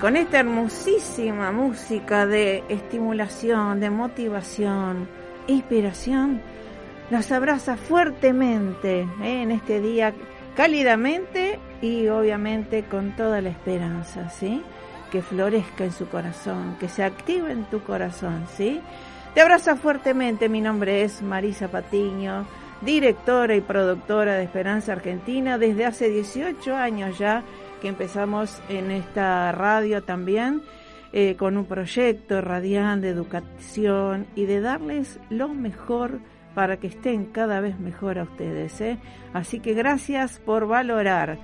Con esta hermosísima música de estimulación, de motivación, inspiración, nos abraza fuertemente ¿eh? en este día, cálidamente y obviamente con toda la esperanza, ¿sí? Que florezca en su corazón, que se active en tu corazón, ¿sí? Te abraza fuertemente, mi nombre es Marisa Patiño, directora y productora de Esperanza Argentina desde hace 18 años ya que empezamos en esta radio también eh, con un proyecto radiante de educación y de darles lo mejor para que estén cada vez mejor a ustedes. ¿eh? Así que gracias por valorar.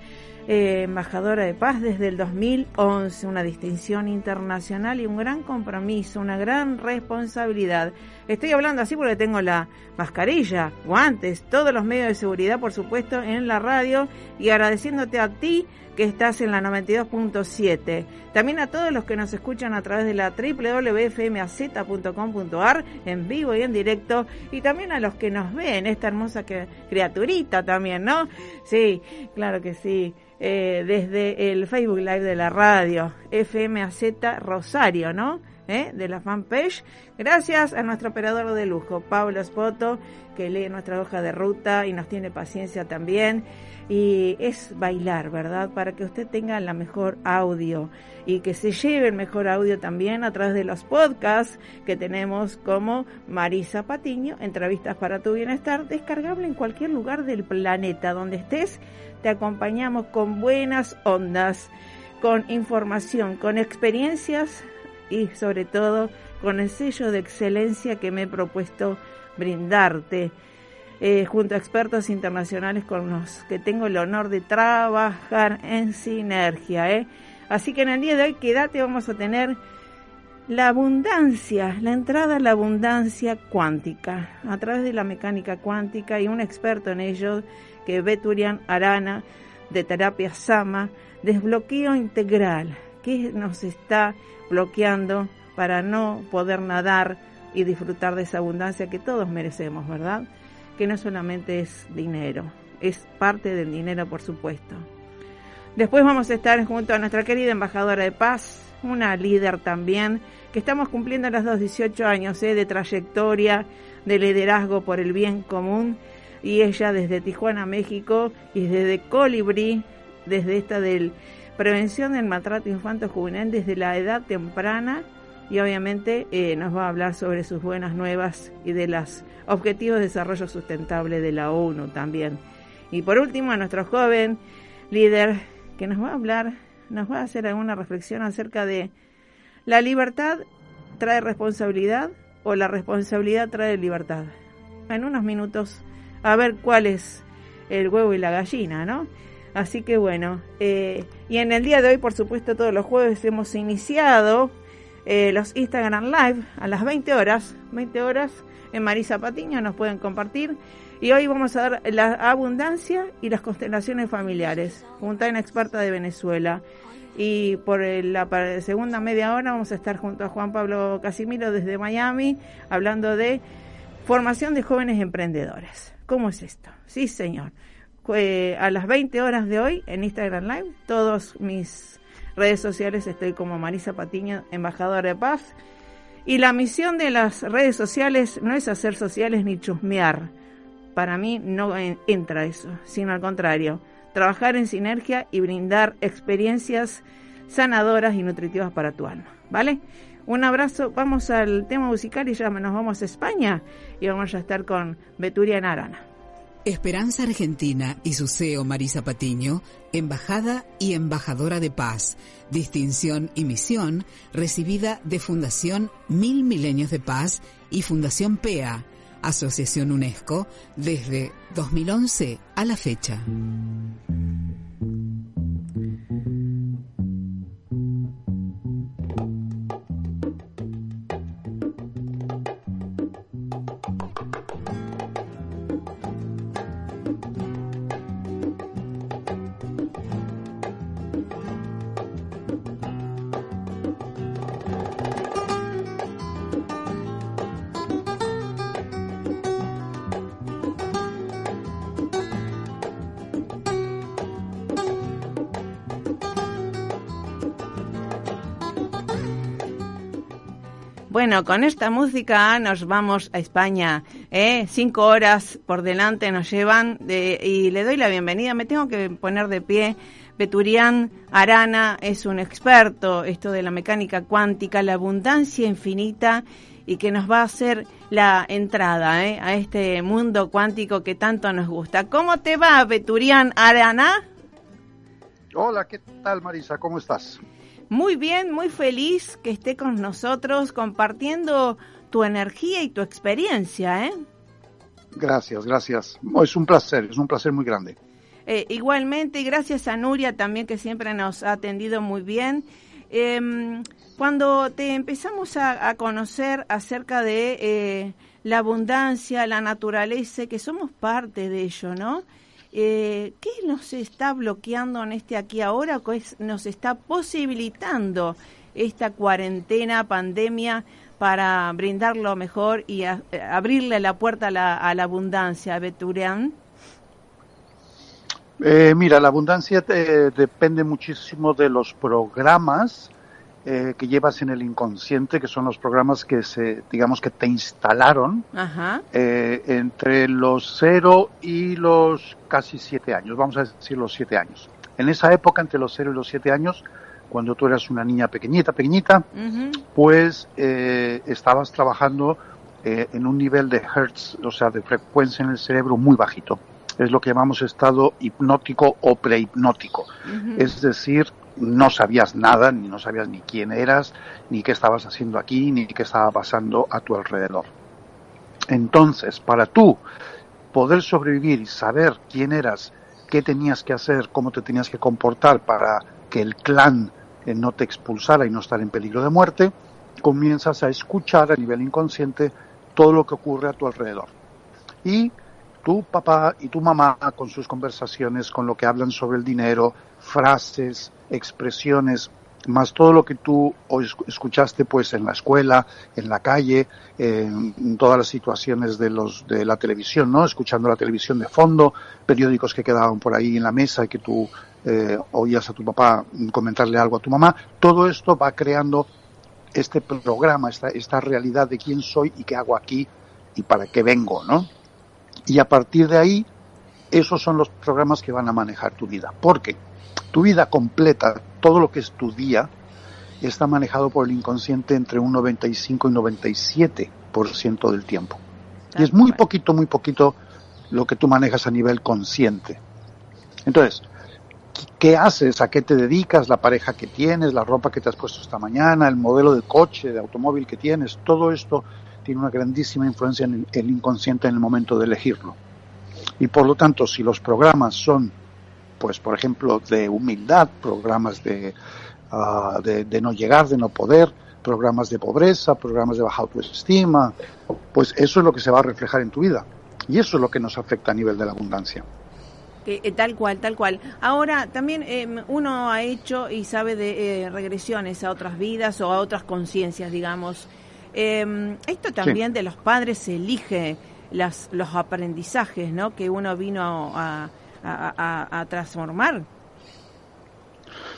Eh, embajadora de paz desde el 2011, una distinción internacional y un gran compromiso, una gran responsabilidad. Estoy hablando así porque tengo la mascarilla, guantes, todos los medios de seguridad, por supuesto, en la radio y agradeciéndote a ti que estás en la 92.7. También a todos los que nos escuchan a través de la www.fmaz.com.ar en vivo y en directo y también a los que nos ven, esta hermosa criaturita también, ¿no? Sí, claro que sí. Eh, desde el Facebook Live de la radio, FMAZ Rosario, ¿no? ¿Eh? de la fanpage. Gracias a nuestro operador de lujo, Pablo Spoto, que lee nuestra hoja de ruta y nos tiene paciencia también y es bailar, ¿verdad? Para que usted tenga la mejor audio y que se lleve el mejor audio también a través de los podcasts que tenemos como Marisa Patiño, entrevistas para tu bienestar, descargable en cualquier lugar del planeta donde estés. Te acompañamos con buenas ondas, con información, con experiencias y sobre todo con el sello de excelencia que me he propuesto brindarte eh, junto a expertos internacionales con los que tengo el honor de trabajar en sinergia. ¿eh? Así que en el día de hoy, quédate, vamos a tener la abundancia, la entrada a la abundancia cuántica, a través de la mecánica cuántica y un experto en ello, que Beturian Arana, de Terapia Sama, desbloqueo integral, que nos está bloqueando para no poder nadar y disfrutar de esa abundancia que todos merecemos, ¿verdad? que no solamente es dinero, es parte del dinero, por supuesto. Después vamos a estar junto a nuestra querida embajadora de paz, una líder también, que estamos cumpliendo los dos 18 años ¿eh? de trayectoria, de liderazgo por el bien común, y ella desde Tijuana, México, y desde Colibrí, desde esta del prevención del maltrato infantil juvenil desde la edad temprana, y obviamente eh, nos va a hablar sobre sus buenas nuevas y de los objetivos de desarrollo sustentable de la ONU también. Y por último, a nuestro joven líder que nos va a hablar, nos va a hacer alguna reflexión acerca de la libertad trae responsabilidad o la responsabilidad trae libertad. En unos minutos a ver cuál es el huevo y la gallina, ¿no? Así que bueno, eh, y en el día de hoy, por supuesto, todos los jueves hemos iniciado eh, los Instagram Live a las 20 horas, 20 horas en Marisa Patiño nos pueden compartir. Y hoy vamos a dar la abundancia y las constelaciones familiares, junto a una experta de Venezuela. Y por la segunda media hora vamos a estar junto a Juan Pablo Casimiro desde Miami, hablando de formación de jóvenes emprendedores. ¿Cómo es esto? Sí, señor. a las 20 horas de hoy en Instagram Live, todos mis redes sociales estoy como Marisa Patiño, embajadora de paz. Y la misión de las redes sociales no es hacer sociales ni chusmear. Para mí no entra eso, sino al contrario, trabajar en sinergia y brindar experiencias sanadoras y nutritivas para tu alma. ¿Vale? Un abrazo, vamos al tema musical y ya nos vamos a España y vamos a estar con Beturia en Arana. Esperanza Argentina y su CEO Marisa Patiño, embajada y embajadora de paz, distinción y misión recibida de Fundación Mil Milenios de Paz y Fundación PEA, Asociación UNESCO, desde 2011 a la fecha. Bueno, con esta música nos vamos a España. ¿eh? Cinco horas por delante nos llevan y le doy la bienvenida. Me tengo que poner de pie. Beturián Arana es un experto, esto de la mecánica cuántica, la abundancia infinita y que nos va a hacer la entrada ¿eh? a este mundo cuántico que tanto nos gusta. ¿Cómo te va, Beturián Arana? Hola, ¿qué tal, Marisa? ¿Cómo estás? Muy bien, muy feliz que esté con nosotros compartiendo tu energía y tu experiencia, ¿eh? Gracias, gracias. Es un placer, es un placer muy grande. Eh, igualmente, gracias a Nuria también que siempre nos ha atendido muy bien. Em, cuando te empezamos a, conocer acerca de eh, la abundancia, la naturaleza, que somos parte de ello, ¿no? Eh, ¿Qué nos está bloqueando en este aquí ahora? ¿Qué nos está posibilitando esta cuarentena, pandemia, para brindar lo mejor y abrirle la puerta a la, abundancia, Beturian? Eh, mira, la abundancia eh, depende muchísimo de los programas eh, que llevas en el inconsciente, que son los programas que se, digamos que te instalaron eh, entre los cero y los casi siete años, vamos a decir los siete años. En esa época, entre los cero y los siete años, cuando tú eras una niña pequeñita, pequeñita, pues eh, estabas trabajando en un nivel de hertz, o sea, de frecuencia en el cerebro muy bajito. Es lo que llamamos estado hipnótico o prehipnótico. Es decir, no sabías nada, ni no sabías ni quién eras, ni qué estabas haciendo aquí, ni qué estaba pasando a tu alrededor. Entonces, para tú poder sobrevivir y saber quién eras, qué tenías que hacer, cómo te tenías que comportar para que el clan eh, no te expulsara y no estar en peligro de muerte, comienzas a escuchar a nivel inconsciente todo lo que ocurre a tu alrededor. Y tu papá y tu mamá con sus conversaciones, con lo que hablan sobre el dinero, frases, expresiones, más todo lo que tú escuchaste pues en la escuela, en la calle, en todas las situaciones de los de la televisión, ¿no? Escuchando la televisión de fondo, periódicos que quedaban por ahí en la mesa y que tú eh, oías a tu papá comentarle algo a tu mamá, todo esto va creando este programa, esta, esta realidad de quién soy y qué hago aquí y para qué vengo, ¿no? Y a partir de ahí, esos son los programas que van a manejar tu vida. Porque tu vida completa, todo lo que es tu día, está manejado por el inconsciente entre un 95 y 97% del tiempo. Y es muy poquito, muy poquito lo que tú manejas a nivel consciente. Entonces, ¿qué haces? ¿A qué te dedicas? ¿La pareja que tienes? ¿La ropa que te has puesto esta mañana? ¿El modelo de coche, de automóvil que tienes? Todo esto tiene una grandísima influencia en el inconsciente en el momento de elegirlo. Y por lo tanto, si los programas son, pues, por ejemplo, de humildad, programas de, ah, de, no llegar, de no poder, programas de pobreza, programas de baja autoestima, pues eso es lo que se va a reflejar en tu vida. Y eso es lo que nos afecta a nivel de la abundancia. Eh, tal cual, tal cual. Ahora, también em, uno ha hecho y sabe de eh, regresiones a otras vidas o a otras conciencias, digamos. Eh, esto también de los padres se elige las, los aprendizajes ¿no? que uno vino a, a, transformar.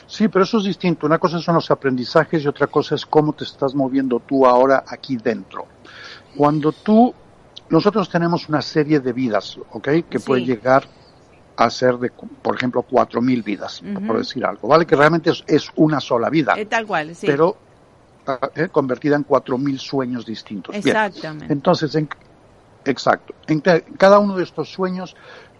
Sí, pero eso es distinto. Una cosa son los aprendizajes y otra cosa es cómo te estás moviendo tú ahora aquí dentro. Cuando tú, nosotros tenemos una serie de vidas, ¿ok? Que puede llegar a ser de, por ejemplo, cuatro mil vidas, por decir algo, ¿vale? Que realmente es, una sola vida. Eh, tal cual, sí. Pero eh, convertida en cuatro mil sueños distintos. Exactamente. Entonces, en, exacto. En cada uno de estos sueños,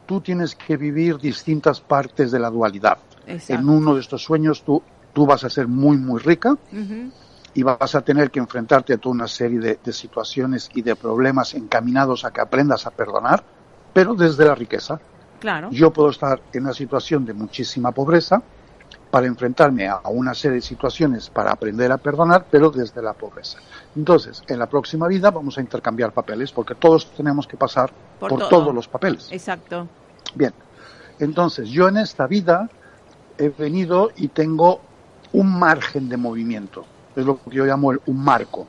tú tienes que vivir distintas partes de la dualidad. En uno de estos sueños, tú, tú vas a ser muy, muy rica. y vas a tener que enfrentarte a toda una serie de, de, situaciones y de problemas encaminados a que aprendas a perdonar, pero desde la riqueza. Yo puedo estar en una situación de muchísima pobreza para enfrentarme a una serie de situaciones para aprender a perdonar, pero desde la pobreza. Entonces, en la próxima vida vamos a intercambiar papeles porque todos tenemos que pasar por, todos los papeles. Exacto. Bien. Entonces, yo en esta vida he venido y tengo un margen de movimiento. Es lo que yo llamo un marco.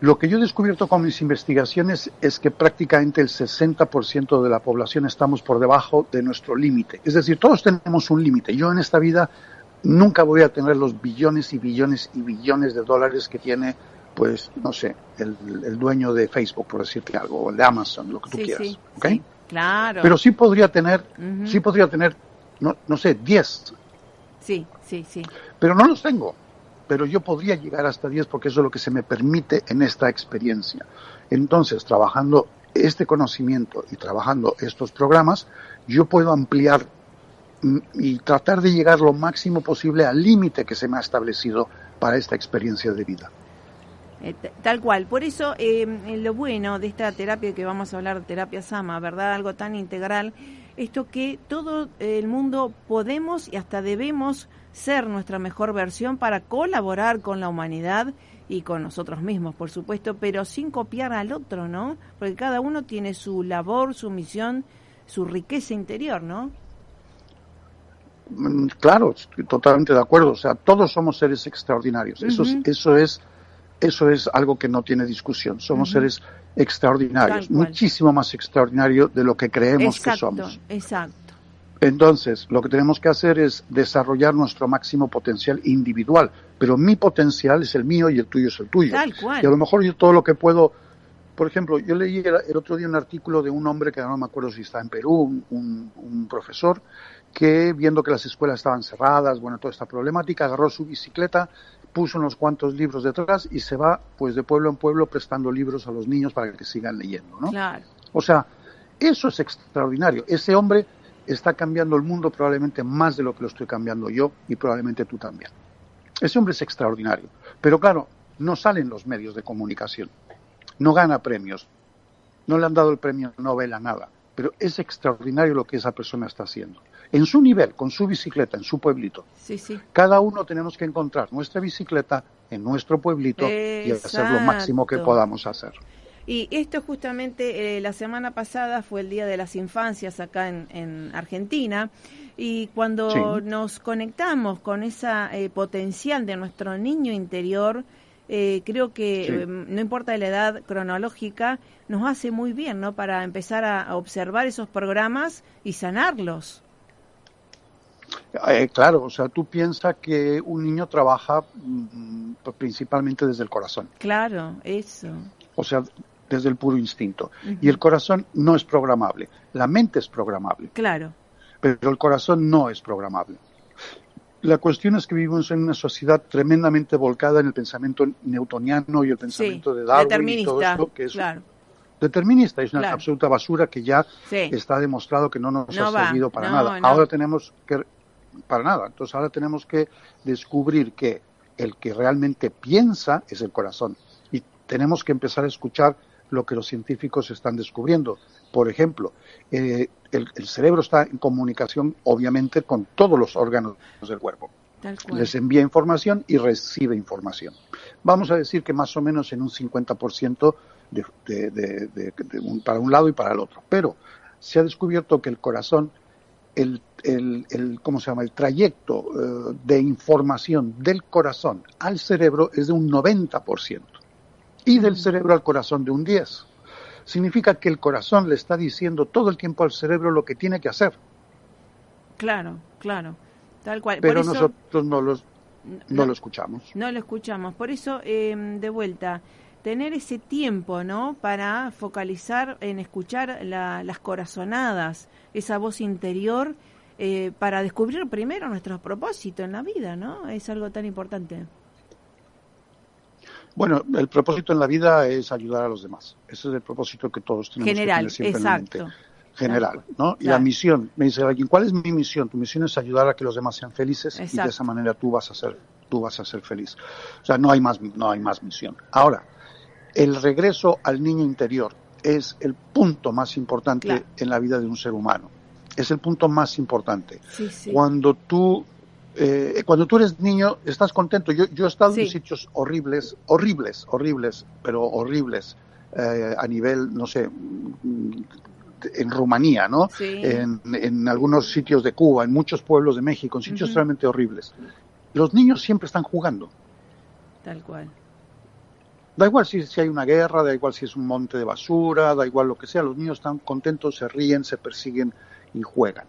Lo que yo he descubierto con mis investigaciones es que prácticamente el 60% de la población estamos por debajo de nuestro límite. Es decir, todos tenemos un límite. Yo en esta vida nunca voy a tener los billones y billones y billones de dólares que tiene, pues, no sé, el, dueño de Facebook, por decirte algo, o el de Amazon, lo que tú quieras. Sí, claro. Pero sí podría tener, sí podría tener, no, no sé, 10. Sí, sí, sí. Pero no los tengo pero yo podría llegar hasta 10 porque eso es lo que se me permite en esta experiencia. Entonces, trabajando este conocimiento y trabajando estos programas, yo puedo ampliar y tratar de llegar lo máximo posible al límite que se me ha establecido para esta experiencia de vida. Eh, tal cual. Por eso, eh, lo bueno de esta terapia que vamos a hablar, terapia Sama, ¿verdad? Algo tan integral, esto que todo el mundo podemos y hasta debemos ser nuestra mejor versión para colaborar con la humanidad y con nosotros mismos, por supuesto, pero sin copiar al otro, ¿no? Porque cada uno tiene su labor, su misión, su riqueza interior, ¿no? Mm, claro, estoy totalmente de acuerdo. O sea, todos somos seres extraordinarios. Eso, es, eso es eso es algo que no tiene discusión. Somos seres extraordinarios, muchísimo más extraordinario de lo que creemos que somos. Exacto. Entonces, lo que tenemos que hacer es desarrollar nuestro máximo potencial individual, pero mi potencial es el mío y el tuyo es el tuyo. Tal cual. Y a lo mejor yo todo lo que puedo, por ejemplo, yo leí el, otro día un artículo de un hombre que no me acuerdo si está en Perú, un, profesor, que viendo que las escuelas estaban cerradas, bueno, toda esta problemática, agarró su bicicleta, puso unos cuantos libros detrás y se va, pues, de pueblo en pueblo prestando libros a los niños para que sigan leyendo, ¿no? Claro. O sea, eso es extraordinario. Ese hombre está cambiando el mundo probablemente más de lo que lo estoy cambiando yo y probablemente tú también. Ese hombre es extraordinario, pero claro, no salen los medios de comunicación, no gana premios, no le han dado el premio Nobel a nada, pero es extraordinario lo que esa persona está haciendo. En su nivel, con su bicicleta, en su pueblito. Sí, sí. Cada uno tenemos que encontrar nuestra bicicleta en nuestro pueblito y hacer lo máximo que podamos hacer. Y esto justamente eh, la semana pasada fue el Día de las Infancias acá en, Argentina y cuando nos conectamos con esa eh, potencial de nuestro niño interior, eh, creo que no importa la edad cronológica, nos hace muy bien, ¿no? Para empezar a, observar esos programas y sanarlos. claro, o sea, tú piensas que un niño trabaja mm, principalmente desde el corazón. Claro, eso. O sea, desde el puro instinto. Y el corazón no es programable. La mente es programable. Claro. Pero el corazón no es programable. La cuestión es que vivimos en una sociedad tremendamente volcada en el pensamiento newtoniano y el pensamiento de Darwin y todo esto, que es determinista, es una absoluta basura que ya está demostrado que no nos ha servido para nada. Ahora tenemos que para nada. Entonces ahora tenemos que descubrir que el que realmente piensa es el corazón y tenemos que empezar a escuchar lo que los científicos están descubriendo. Por ejemplo, eh, el, cerebro está en comunicación, obviamente, con todos los órganos del cuerpo. Les envía información y recibe información. Vamos a decir que más o menos en un 50% de, de, para un lado y para el otro. Pero se ha descubierto que el corazón, el, el, ¿cómo se llama? El trayecto eh, de información del corazón al cerebro es de un 90% y del cerebro al corazón de un 10. Significa que el corazón le está diciendo todo el tiempo al cerebro lo que tiene que hacer. Claro, claro. tal cual. Pero nosotros no, los, no, lo escuchamos. No lo escuchamos. Por eso, em, de vuelta, tener ese tiempo, ¿no? Para focalizar en escuchar las corazonadas, esa voz interior, eh, para descubrir primero nuestros propósitos en la vida, ¿no? Es algo tan importante. Bueno, el propósito en la vida es ayudar a los demás. Ese es el propósito que todos tenemos General, que tener siempre exacto. en mente. General, ¿no? Y la misión, me dice alguien, ¿cuál es mi misión? Tu misión es ayudar a que los demás sean felices y de esa manera tú vas a ser, tú vas a ser feliz. O sea, no hay más, no hay más misión. Ahora, el regreso al niño interior es el punto más importante en la vida de un ser humano. Es el punto más importante. Cuando tú eh, cuando tú eres niño estás contento. Yo, yo he estado en sitios horribles, horribles, horribles, pero horribles eh, a nivel, no sé, en Rumanía, ¿no? En, en, algunos sitios de Cuba, en muchos pueblos de México, en sitios realmente horribles. Los niños siempre están jugando. Tal cual. Da igual si, si, hay una guerra, da igual si es un monte de basura, da igual lo que sea, los niños están contentos, se ríen, se persiguen y juegan.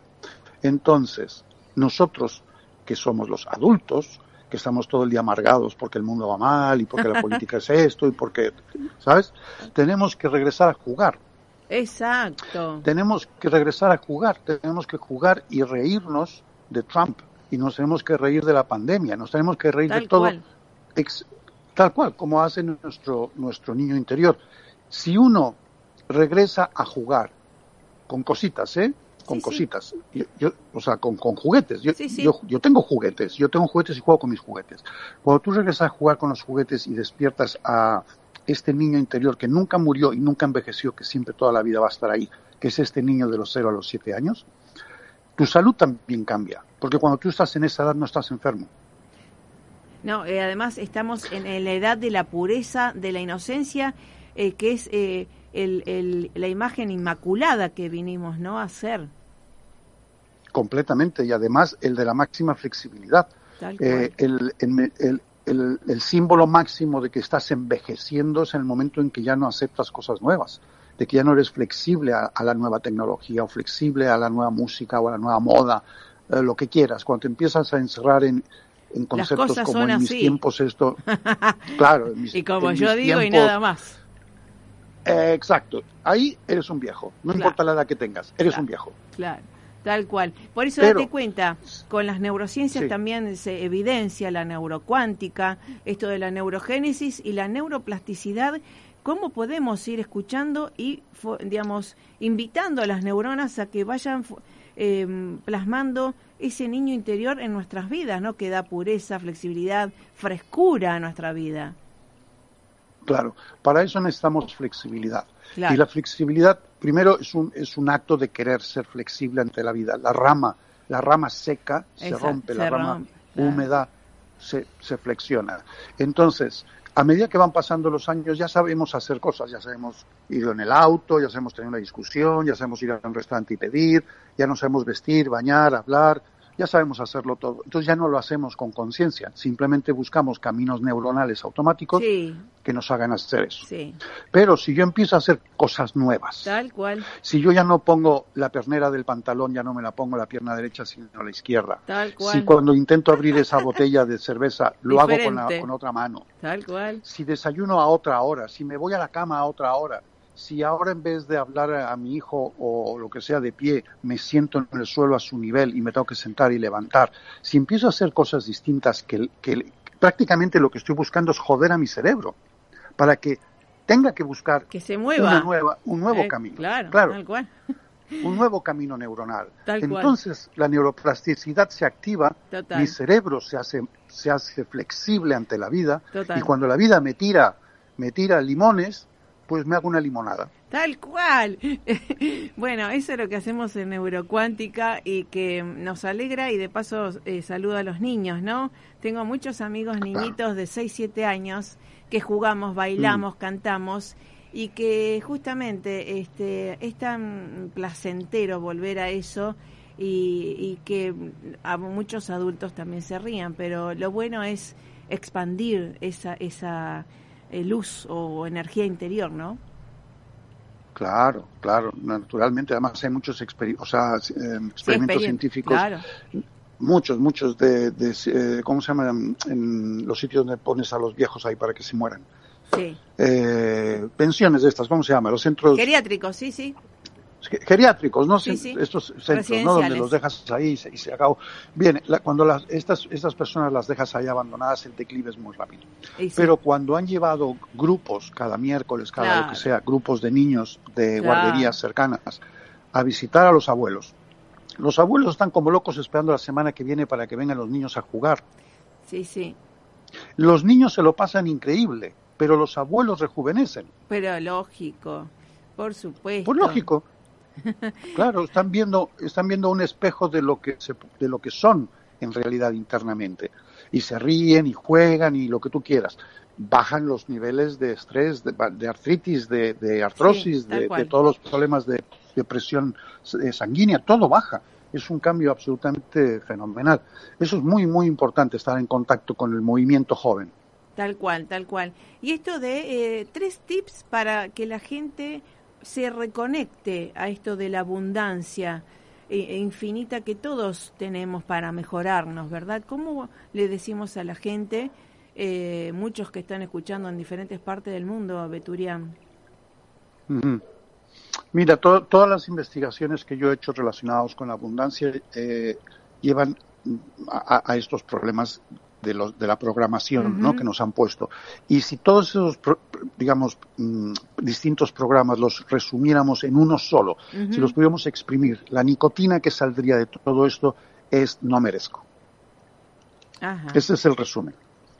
Entonces, nosotros que somos los adultos, que estamos todo el día amargados porque el mundo va mal y porque la política es esto y porque, ¿sabes? Tenemos que regresar a jugar. Exacto. Tenemos que regresar a jugar, tenemos que jugar y reírnos de Trump y nos tenemos que reír de la pandemia, nos tenemos que reír de todo. tal cual, como hace nuestro, nuestro niño interior. Si uno regresa a jugar con cositas, ¿eh? Con cositas, Yo, o sea, con, con juguetes. Yo, yo, yo, tengo juguetes, yo tengo juguetes y juego con mis juguetes. Cuando tú regresas a jugar con los juguetes y despiertas a este niño interior que nunca murió y nunca envejeció, que siempre toda la vida va a estar ahí, que es este niño de los 0 a los 7 años, tu salud también cambia, porque cuando tú estás en esa edad no estás enfermo. No, eh, además estamos en, la edad de la pureza, de la inocencia, eh, que es eh, el, el, la imagen inmaculada que vinimos ¿no? a hacer completamente y además el de la máxima flexibilidad. Eh, el, el, el, símbolo máximo de que estás envejeciendo es en el momento en que ya no aceptas cosas nuevas, de que ya no eres flexible a, la nueva tecnología o flexible a la nueva música o a la nueva moda, eh, lo que quieras. Cuando te empiezas a encerrar en, en conceptos como en mis tiempos esto, claro, y como yo digo y nada más. Eh, exacto, ahí eres un viejo, no importa la edad que tengas, eres un viejo. Claro. Tal cual. Por eso date cuenta, con las neurociencias también se evidencia la neurocuántica, esto de la neurogénesis y la neuroplasticidad, cómo podemos ir escuchando y, digamos, invitando a las neuronas a que vayan em, plasmando ese niño interior en nuestras vidas, ¿no? Que da pureza, flexibilidad, frescura a nuestra vida. Claro, para eso necesitamos flexibilidad. Y la flexibilidad, primero, es un, es un acto de querer ser flexible ante la vida. La rama, la rama seca se rompe, la rama húmeda se, se flexiona. Entonces, a medida que van pasando los años ya sabemos hacer cosas, ya sabemos ir en el auto, ya sabemos tener una discusión, ya sabemos ir a un restaurante y pedir, ya no sabemos vestir, bañar, hablar, ya sabemos hacerlo todo. Entonces ya no lo hacemos con conciencia, simplemente buscamos caminos neuronales automáticos que nos hagan hacer eso. Pero si yo empiezo a hacer cosas nuevas, tal cual. Si yo ya no pongo la pernera del pantalón, ya no me la pongo la pierna derecha, sino la izquierda. Tal cual. Si cuando intento abrir esa botella de cerveza, lo hago con, la, con otra mano. Tal cual. Si desayuno a otra hora, si me voy a la cama a otra hora, si ahora en vez de hablar a, mi hijo o lo que sea de pie, me siento en el suelo a su nivel y me tengo que sentar y levantar, si empiezo a hacer cosas distintas que, prácticamente lo que estoy buscando es joder a mi cerebro para que tenga que buscar que se mueva. Una nueva, un nuevo eh, camino. Claro, claro. un nuevo camino neuronal. Entonces la neuroplasticidad se activa, mi cerebro se hace, se hace flexible ante la vida y cuando la vida me tira, me tira limones, pues me hago una limonada. Tal cual. bueno, eso es lo que hacemos en Neurocuántica y que nos alegra y de paso eh, saludo a los niños, ¿no? Tengo muchos amigos niñitos de 6, 7 años que jugamos, bailamos, mm. cantamos y que justamente este, es tan placentero volver a eso y, y que a muchos adultos también se rían, pero lo bueno es expandir esa, esa luz o energía interior, ¿no? Claro, claro, naturalmente. Además hay muchos o sea, eh, experimentos científicos. muchos, muchos de, de ¿cómo se llama? En los sitios donde pones a los viejos ahí para que se mueran. Sí. Eh, pensiones de estas, ¿cómo se llama? Los centros... Geriátricos, sí, sí. Geriátricos, ¿no? Estos centros, ¿no? Donde los dejas ahí y se, acabó. Bien, cuando las, estas, estas personas las dejas ahí abandonadas, el declive es muy rápido. Pero cuando han llevado grupos, cada miércoles, cada lo que sea, grupos de niños de guarderías cercanas, a visitar a los abuelos, los abuelos están como locos esperando la semana que viene para que vengan los niños a jugar. Sí, sí. Los niños se lo pasan increíble pero los abuelos rejuvenecen. Pero lógico, por supuesto. Pues lógico. Claro, están viendo, están viendo un espejo de lo que de lo que son en realidad internamente y se ríen y juegan y lo que tú quieras. Bajan los niveles de estrés, de, artritis, de, artrosis, de, todos los problemas de, presión eh, sanguínea, todo baja. Es un cambio absolutamente fenomenal. Eso es muy, muy importante, estar en contacto con el movimiento joven. Tal cual, tal cual. Y esto de eh, tres tips para que la gente se reconecte a esto de la abundancia eh, e infinita que todos tenemos para mejorarnos, ¿verdad? ¿Cómo le decimos a la gente, eh, muchos que están escuchando en diferentes partes del mundo, Beturian? Mira, todas las investigaciones que yo he hecho relacionadas con la abundancia llevan a, estos problemas de, los, de la programación ¿no? que nos han puesto. Y si todos esos, digamos, mm, distintos programas los resumiéramos en uno solo, si los pudiéramos exprimir, la nicotina que saldría de todo esto es no merezco. Ese es el resumen.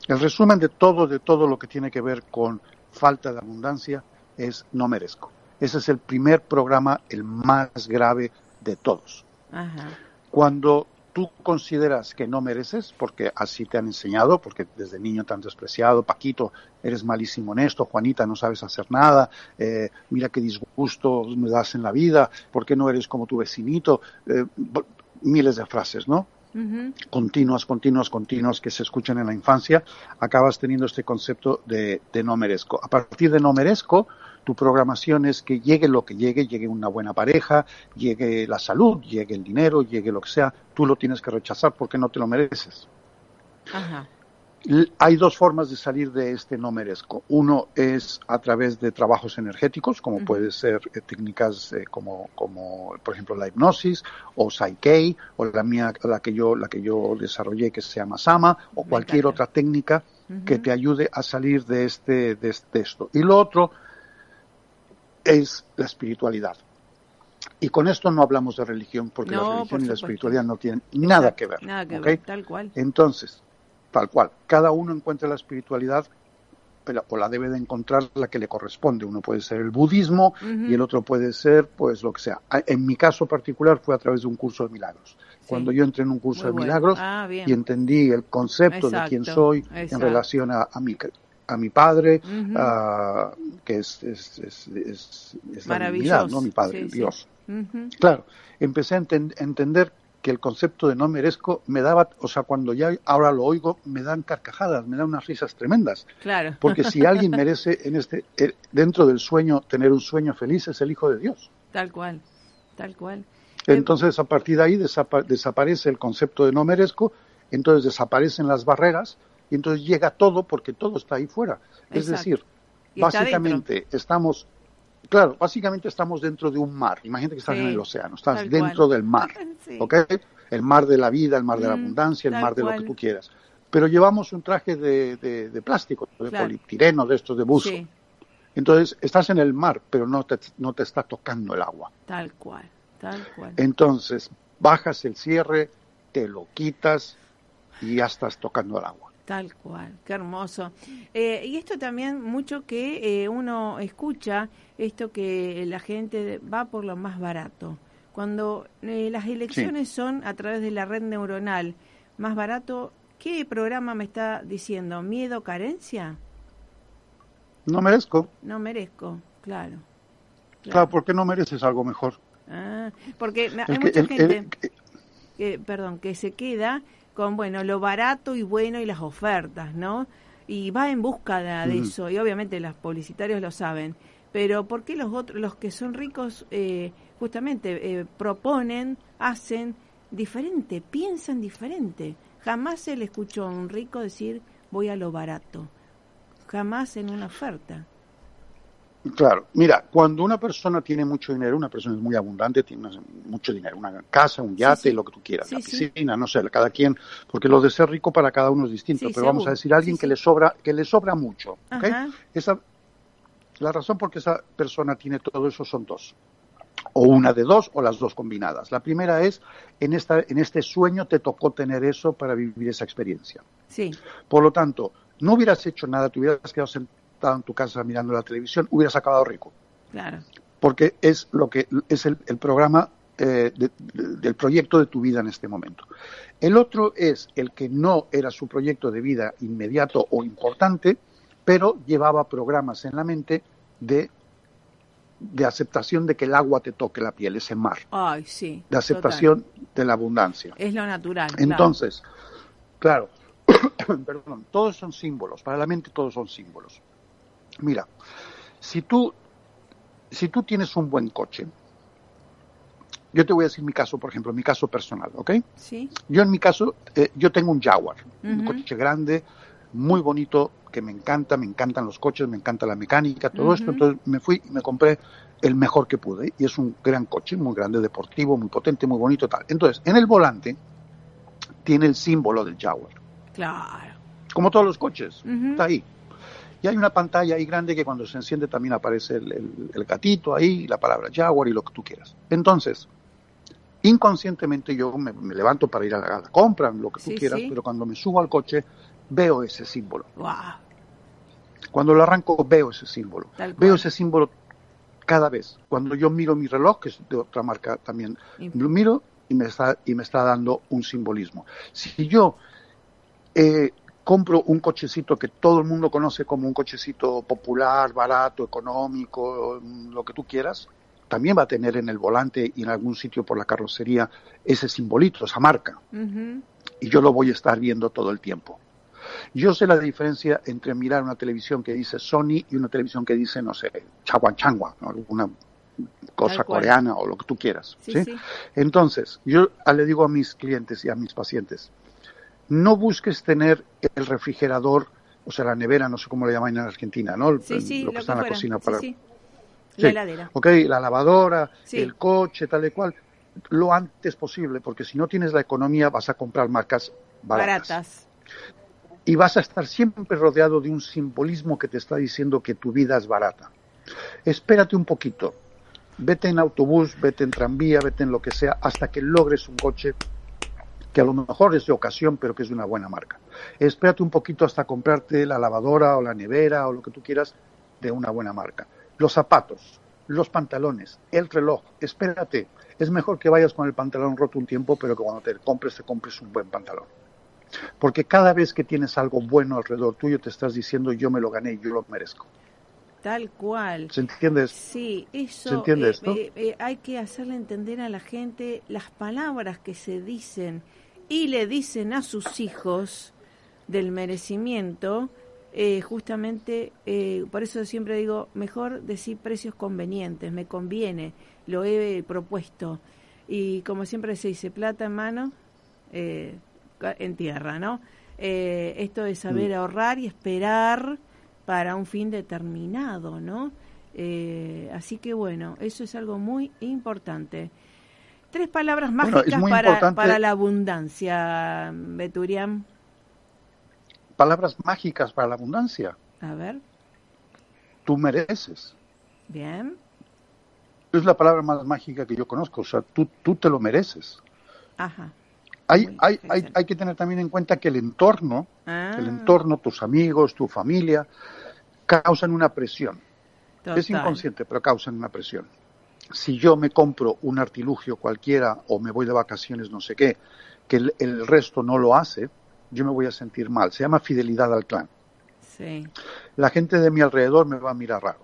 El resumen de todo, de todo lo que tiene que ver con falta de abundancia es no merezco. Ese es el primer programa, el más grave de todos. Cuando tú consideras que no mereces, porque así te han enseñado, porque desde niño te han despreciado, Paquito, eres malísimo en esto, Juanita, no sabes hacer nada, eh, mira qué disgusto me das en la vida, ¿por qué no eres como tu vecinito? Eh, miles de frases, ¿no? Continuas, continuas, continuas que se escuchan en la infancia, acabas teniendo este concepto de, de no merezco. A partir de no merezco, tu programación es que llegue lo que llegue, llegue una buena pareja, llegue la salud, llegue el dinero, llegue lo que sea, tú lo tienes que rechazar porque no te lo mereces. Hay dos formas de salir de este no merezco. Uno es a través de trabajos energéticos, como puede ser eh, técnicas eh, como, como, por ejemplo, la hipnosis o Psyche, o la mía, la que yo, la que yo desarrollé que se llama Sama, o cualquier otra técnica que te ayude a salir de este, de este esto. Y lo otro es la espiritualidad. Y con esto no hablamos de religión, porque la religión y la espiritualidad no tienen nada que ver. Nada que ver, tal cual. Entonces, tal cual, cada uno encuentra la espiritualidad o la debe de encontrar la que le corresponde. Uno puede ser el budismo y el otro puede ser, pues, lo que sea. En mi caso particular fue a través de un curso de milagros. Cuando yo entré en un curso de milagros ah, y entendí el concepto de quién soy en relación a, a, mi, a mi padre, que es, es, es, es la divinidad, ¿no? Mi padre, Dios. Claro, empecé a entender que el concepto de no merezco me daba, o sea, cuando ya ahora lo oigo, me dan carcajadas, me dan unas risas tremendas. Claro. Porque si alguien merece en este, eh, dentro del sueño, tener un sueño feliz, es el Hijo de Dios. Tal cual, tal cual. Entonces, a partir de ahí desaparece el concepto de no merezco, entonces desaparecen las barreras, y entonces llega todo porque todo está ahí fuera. Es decir, básicamente estamos, claro, básicamente estamos dentro de un mar. Imagínate que estás en el océano, estás dentro del mar, ¿ok? El mar de la vida, el mar de la abundancia, el mar de lo que tú quieras. Pero llevamos un traje de, de, plástico, de politireno, de estos de buzo. Entonces, estás en el mar, pero no te, no te está tocando el agua. Tal cual, tal cual. Entonces, bajas el cierre, te lo quitas y ya estás tocando el agua. Tal cual, qué hermoso. Eh, y esto también mucho que eh, uno escucha, esto que la gente va por lo más barato. Cuando eh, las elecciones son a través de la red neuronal más barato, ¿qué programa me está diciendo? ¿Miedo, carencia? No merezco. No merezco, claro. Claro, ¿por qué no mereces algo mejor? Ah, porque hay mucha gente, que, perdón, que se queda con bueno lo barato y bueno y las ofertas, ¿no? Y va en busca de, eso y obviamente los publicitarios lo saben. Pero ¿por qué los otros, los que son ricos, eh, justamente eh, proponen, hacen diferente, piensan diferente. Jamás se le escuchó a un rico decir voy a lo barato. Jamás en una oferta. Claro, mira, cuando una persona tiene mucho dinero, una persona es muy abundante, tiene mucho dinero, una casa, un yate, lo que tú quieras, la piscina, no sé, cada quien, porque lo de ser rico para cada uno es distinto, pero vamos a decir a alguien que le sobra, que le sobra mucho, Esa, la razón por qué esa persona tiene todo eso son dos, o una de dos o las dos combinadas. La primera es en esta, en este sueño te tocó tener eso para vivir esa experiencia. Sí. Por lo tanto, no hubieras hecho nada, te hubieras quedado sentado estado en tu casa mirando la televisión, hubieras acabado rico. Claro. Porque es lo que es el, programa eh, del proyecto de tu vida en este momento. El otro es el que no era su proyecto de vida inmediato o importante, pero llevaba programas en la mente de, de aceptación de que el agua te toque la piel, ese mar. Ay, sí. De aceptación de la abundancia. Es lo natural. Entonces, claro, perdón, todos son símbolos, para la mente todos son símbolos. Mira, si tú, si tú tienes un buen coche, yo te voy a decir mi caso, por ejemplo, mi caso personal, ¿ok? Sí. Yo en mi caso, eh, yo tengo un Jaguar, un coche grande, muy bonito, que me encanta, me encantan los coches, me encanta la mecánica, todo esto. Entonces me fui y me compré el mejor que pude. Y es un gran coche, muy grande, deportivo, muy potente, muy bonito, tal. Entonces, en el volante tiene el símbolo del Jaguar. Claro. Como todos los coches, está ahí. Y hay una pantalla ahí grande que cuando se enciende también aparece el, gatito ahí, la palabra Jaguar y lo que tú quieras. Entonces, inconscientemente yo me, levanto para ir a la, compra, lo que tú quieras, pero cuando me subo al coche veo ese símbolo. Cuando lo arranco veo ese símbolo. Veo ese símbolo cada vez. Cuando yo miro mi reloj, que es de otra marca también, lo miro y me está, y me está dando un simbolismo. Si yo eh, compro un cochecito que todo el mundo conoce como un cochecito popular, barato, económico, lo que tú quieras, también va a tener en el volante y en algún sitio por la carrocería ese simbolito, esa marca. Y yo lo voy a estar viendo todo el tiempo. Yo sé la diferencia entre mirar una televisión que dice Sony y una televisión que dice, no sé, Chagua Changua, alguna cosa coreana o lo que tú quieras. Entonces, yo le digo a mis clientes y a mis pacientes, no busques tener el refrigerador, o sea, la nevera, no sé cómo le llaman en Argentina, ¿no? Sí, sí, lo, que está en la cocina para... Sí, La heladera. Ok, la lavadora, el coche, tal y cual, lo antes posible, porque si no tienes la economía vas a comprar marcas baratas. baratas. Y vas a estar siempre rodeado de un simbolismo que te está diciendo que tu vida es barata. Espérate un poquito. Vete en autobús, vete en tranvía, vete en lo que sea, hasta que logres un coche que a lo mejor es de ocasión, pero que es de una buena marca. Espérate un poquito hasta comprarte la lavadora o la nevera o lo que tú quieras de una buena marca. Los zapatos, los pantalones, el reloj, espérate. Es mejor que vayas con el pantalón roto un tiempo, pero que cuando te compres, te compres un buen pantalón. Porque cada vez que tienes algo bueno alrededor tuyo, te estás diciendo yo me lo gané, yo lo merezco. Tal cual. ¿Se entiende Sí, eso. ¿Se entiende eh, esto? Eh, eh, hay que hacerle entender a la gente las palabras que se dicen y le dicen a sus hijos del merecimiento, eh, justamente, eh, por eso siempre digo, mejor decir precios convenientes, me conviene, lo he propuesto. Y como siempre se dice, plata en mano, eh, en tierra, ¿no? esto de saber mm. ahorrar y esperar para un fin determinado, ¿no? así que bueno, eso es algo muy importante. Tres palabras mágicas para, para, la abundancia, Beturian. Palabras mágicas para la abundancia. A ver. Tú mereces. Bien. Es la palabra más mágica que yo conozco. O sea, tú, tú te lo mereces. Ajá. Hay, hay, hay, hay, que tener también en cuenta que el entorno, el ah. entorno, tus amigos, tu familia, causan una presión. Es inconsciente, pero causan una presión si yo me compro un artilugio cualquiera o me voy de vacaciones no sé qué, que el, resto no lo hace, yo me voy a sentir mal. Se llama fidelidad al clan. Sí. La gente de mi alrededor me va a mirar raro.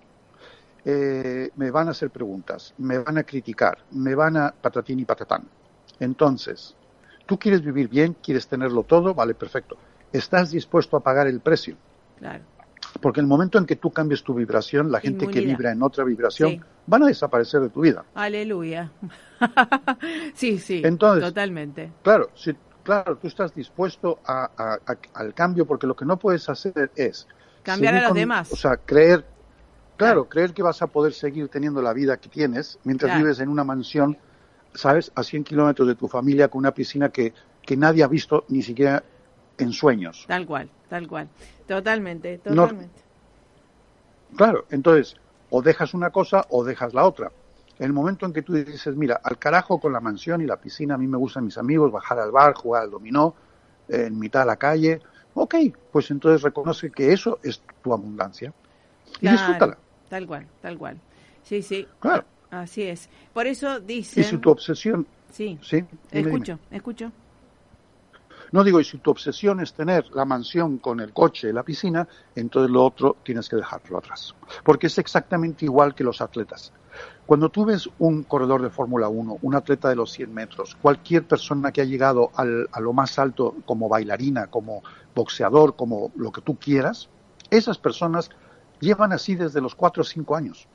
Eh, me van a hacer preguntas, me van a criticar, me van a patatín y patatán. Entonces, tú quieres vivir bien, quieres tenerlo todo, vale, perfecto. ¿Estás dispuesto a pagar el precio? Claro. Porque el momento en que tú cambies tu vibración, la gente que vibra en otra vibración van a desaparecer de tu vida. Aleluya. sí, sí, Entonces, totalmente. Claro, si, claro, tú estás dispuesto a, al cambio porque lo que no puedes hacer es... Cambiar a los demás. O sea, creer, claro, creer que vas a poder seguir teniendo la vida que tienes mientras vives en una mansión, ¿sabes? A 100 kilómetros de tu familia con una piscina que, que nadie ha visto ni siquiera en sueños. Tal cual, tal cual. Totalmente, totalmente. claro, entonces, o dejas una cosa o dejas la otra. En el momento en que tú dices, mira, al carajo con la mansión y la piscina, a mí me gustan mis amigos, bajar al bar, jugar al dominó, en mitad de la calle, ok, pues entonces reconoce que eso es tu abundancia. y disfrútala. Tal cual, tal cual. Sí, sí. Claro. Así es. Por eso dice. Y si tu obsesión. Sí. Sí. escucho, escucho. No digo, y si tu obsesión es tener la mansión con el coche y la piscina, entonces lo otro tienes que dejarlo atrás. Porque es exactamente igual que los atletas. Cuando tú ves un corredor de Fórmula 1, un atleta de los 100 metros, cualquier persona que ha llegado al, a lo más alto como bailarina, como boxeador, como lo que tú quieras, esas personas llevan así desde los 4 o 5 años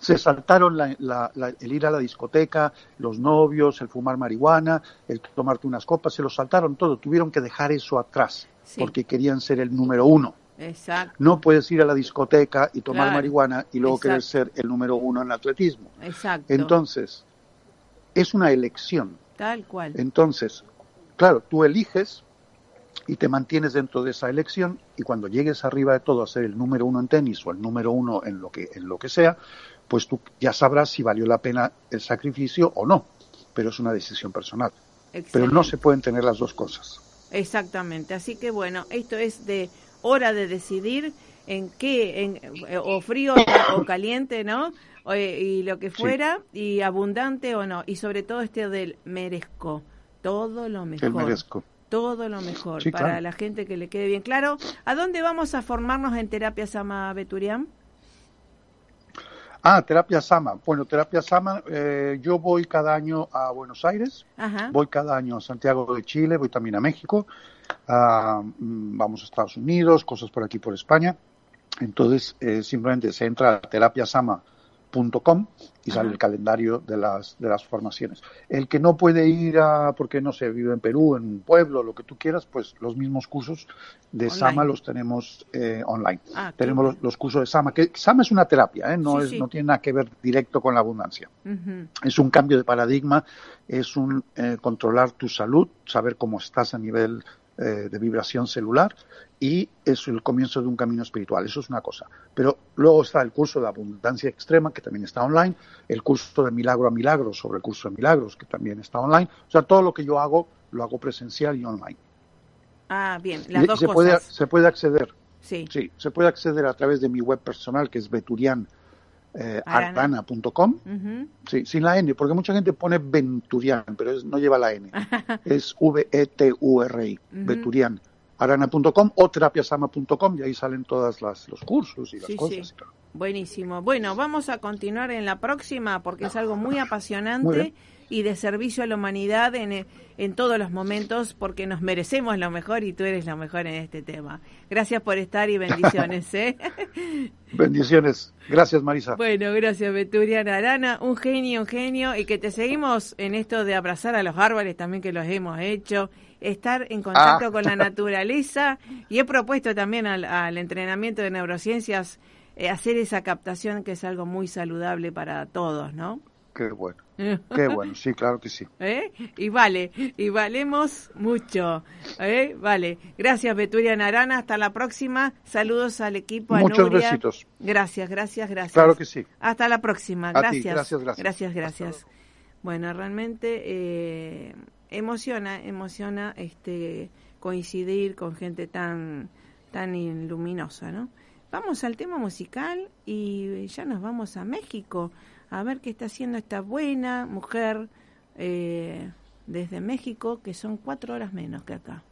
se saltaron el ir a la discoteca, los novios, el fumar marihuana, el tomarte unas copas, se lo saltaron todo, tuvieron que dejar eso atrás porque querían ser el número uno. Exacto. No puedes ir a la discoteca y tomar marihuana y luego querer ser el número uno en el atletismo. Exacto. Entonces, es una elección. Tal cual. Entonces, claro, tú eliges y te mantienes dentro de esa elección y cuando llegues arriba de todo a ser el número uno en tenis o el número uno en lo que, en lo que sea, pues tú ya sabrás si valió la pena el sacrificio o no, pero es una decisión personal. Pero no se pueden tener las dos cosas. Exactamente, así que bueno, esto es de hora de decidir en qué, en, o frío o caliente, ¿no? Y lo que fuera, y abundante o no, y sobre todo este del merezco, todo lo mejor. El merezco. Todo lo mejor para la gente que le quede bien claro. ¿A dónde vamos a formarnos en terapia Sama Beturiam? Ah, Terapia Sama. Bueno, Terapia Sama, eh, yo voy cada año a Buenos Aires, voy cada año a Santiago de Chile, voy también a México, mm, vamos a Estados Unidos, cosas por aquí por España. Entonces, eh, simplemente se entra a Terapia Sama Com y sale el calendario de las, de las formaciones. El que no puede ir a, porque no sé, vive en Perú, en un pueblo, lo que tú quieras, pues los mismos cursos de Sama los tenemos eh, online. Ah, tenemos los, cursos de Sama, que Sama es una terapia, ¿eh? no, es, no tiene nada que ver directo con la abundancia. Es un cambio de paradigma, es un eh, controlar tu salud, saber cómo estás a nivel eh, de vibración celular y es el comienzo de un camino espiritual. Eso es una cosa. Pero luego está el curso de abundancia extrema, que también está online, el curso de milagro a milagro sobre el curso de milagros, que también está online. O sea, todo lo que yo hago, lo hago presencial y online. Ah, bien, las dos se cosas. Puede, se puede acceder. Sí. sí. se puede acceder a través de mi web personal, que es Beturian eh, arana.com, sí, sin la N, porque mucha gente pone Venturian, pero no lleva la N. es V-E-T-U-R-I, Venturian. Arana.com o terapiasama.com y ahí salen todos los cursos y las cosas. Buenísimo. Bueno, vamos a continuar en la próxima porque es algo muy apasionante y de servicio a la humanidad en, en todos los momentos porque nos merecemos lo mejor y tú eres lo mejor en este tema. Gracias por estar y bendiciones. ¿eh? bendiciones. Gracias, Marisa. Bueno, gracias, Beturiana Arana. Un genio, un genio. Y que te seguimos en esto de abrazar a los árboles también que los hemos hecho. Estar en contacto ah. con la naturaleza. Y he propuesto también al, entrenamiento de neurociencias eh, hacer esa captación que es algo muy saludable para todos, ¿no? Qué bueno. Qué bueno, sí, claro que sí. ¿Eh? Y vale, y valemos mucho. ¿Eh? Vale. Gracias, Beturia Narana. Hasta la próxima. Saludos al equipo. Muchos besitos. Gracias, gracias, gracias. Claro que sí. Hasta la próxima. Gracias. gracias, gracias. Gracias, gracias. Bueno, realmente eh, emociona, emociona este coincidir con gente tan, tan luminosa, ¿no? Vamos al tema musical y ya nos vamos a México a ver qué está haciendo esta buena mujer eh, desde México, que son cuatro horas menos que acá.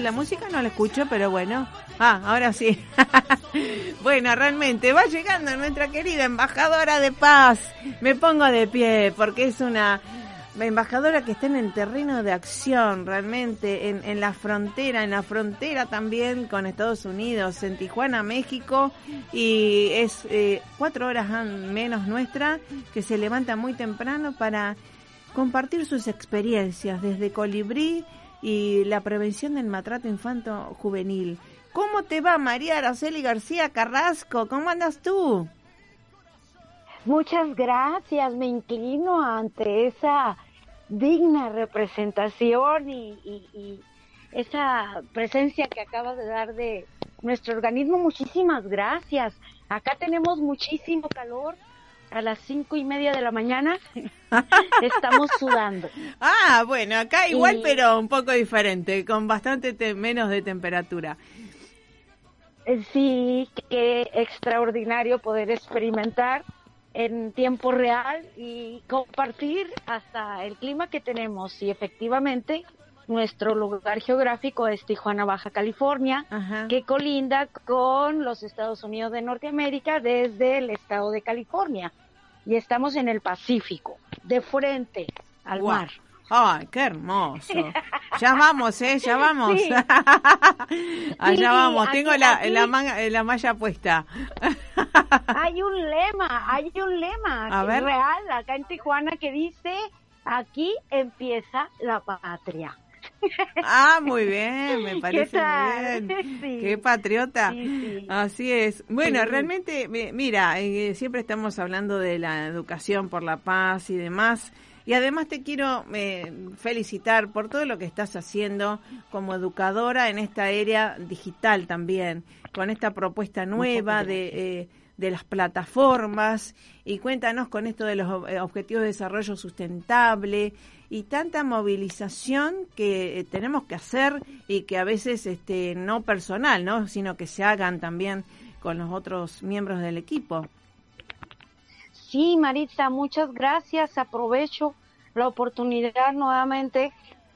La música, no la escucho, pero bueno. Ah, ahora sí. bueno, realmente va llegando nuestra querida embajadora de paz. Me pongo de pie porque es una embajadora que está en el terreno de acción, realmente, en, en, la frontera, en la frontera también con Estados Unidos, en Tijuana, México, y es eh, cuatro horas menos nuestra, que se levanta muy temprano para compartir sus experiencias desde Colibrí y la prevención del maltrato infanto juvenil. ¿Cómo te va María Araceli García Carrasco? ¿Cómo andas tú? Muchas gracias, me inclino ante esa digna representación y, esa presencia que acabas de dar de nuestro organismo. Muchísimas gracias. Acá tenemos muchísimo calor. A las cinco y media de la mañana estamos sudando. Ah, bueno, acá igual, pero un poco diferente, con bastante menos de temperatura. Eh, sí, qué extraordinario poder experimentar en tiempo real y compartir hasta el clima que tenemos. Y efectivamente, nuestro lugar geográfico es Tijuana, Baja California, que colinda con los Estados Unidos de Norteamérica desde el estado de California. Y estamos en el Pacífico, de frente al mar. ¡Ay, qué hermoso! Ya vamos, ¿eh? Ya vamos. Allá vamos. Tengo la, la, la malla puesta. hay un lema, hay un lema real acá en Tijuana que dice, aquí empieza la patria. Ah, muy bien, me parece bien. Qué patriota. Así es. Bueno, realmente, mira, eh, siempre estamos hablando de la educación por la paz y demás. Y además te quiero eh, felicitar por todo lo que estás haciendo como educadora en esta era digital también, con esta propuesta nueva de, eh, de las plataformas. Y cuéntanos con esto de los eh, objetivos de desarrollo sustentable y tanta movilización que tenemos que hacer y que a veces este, no personal, ¿no? sino que se hagan también con los otros miembros del equipo. Sí, Maritza, muchas gracias. Aprovecho la oportunidad nuevamente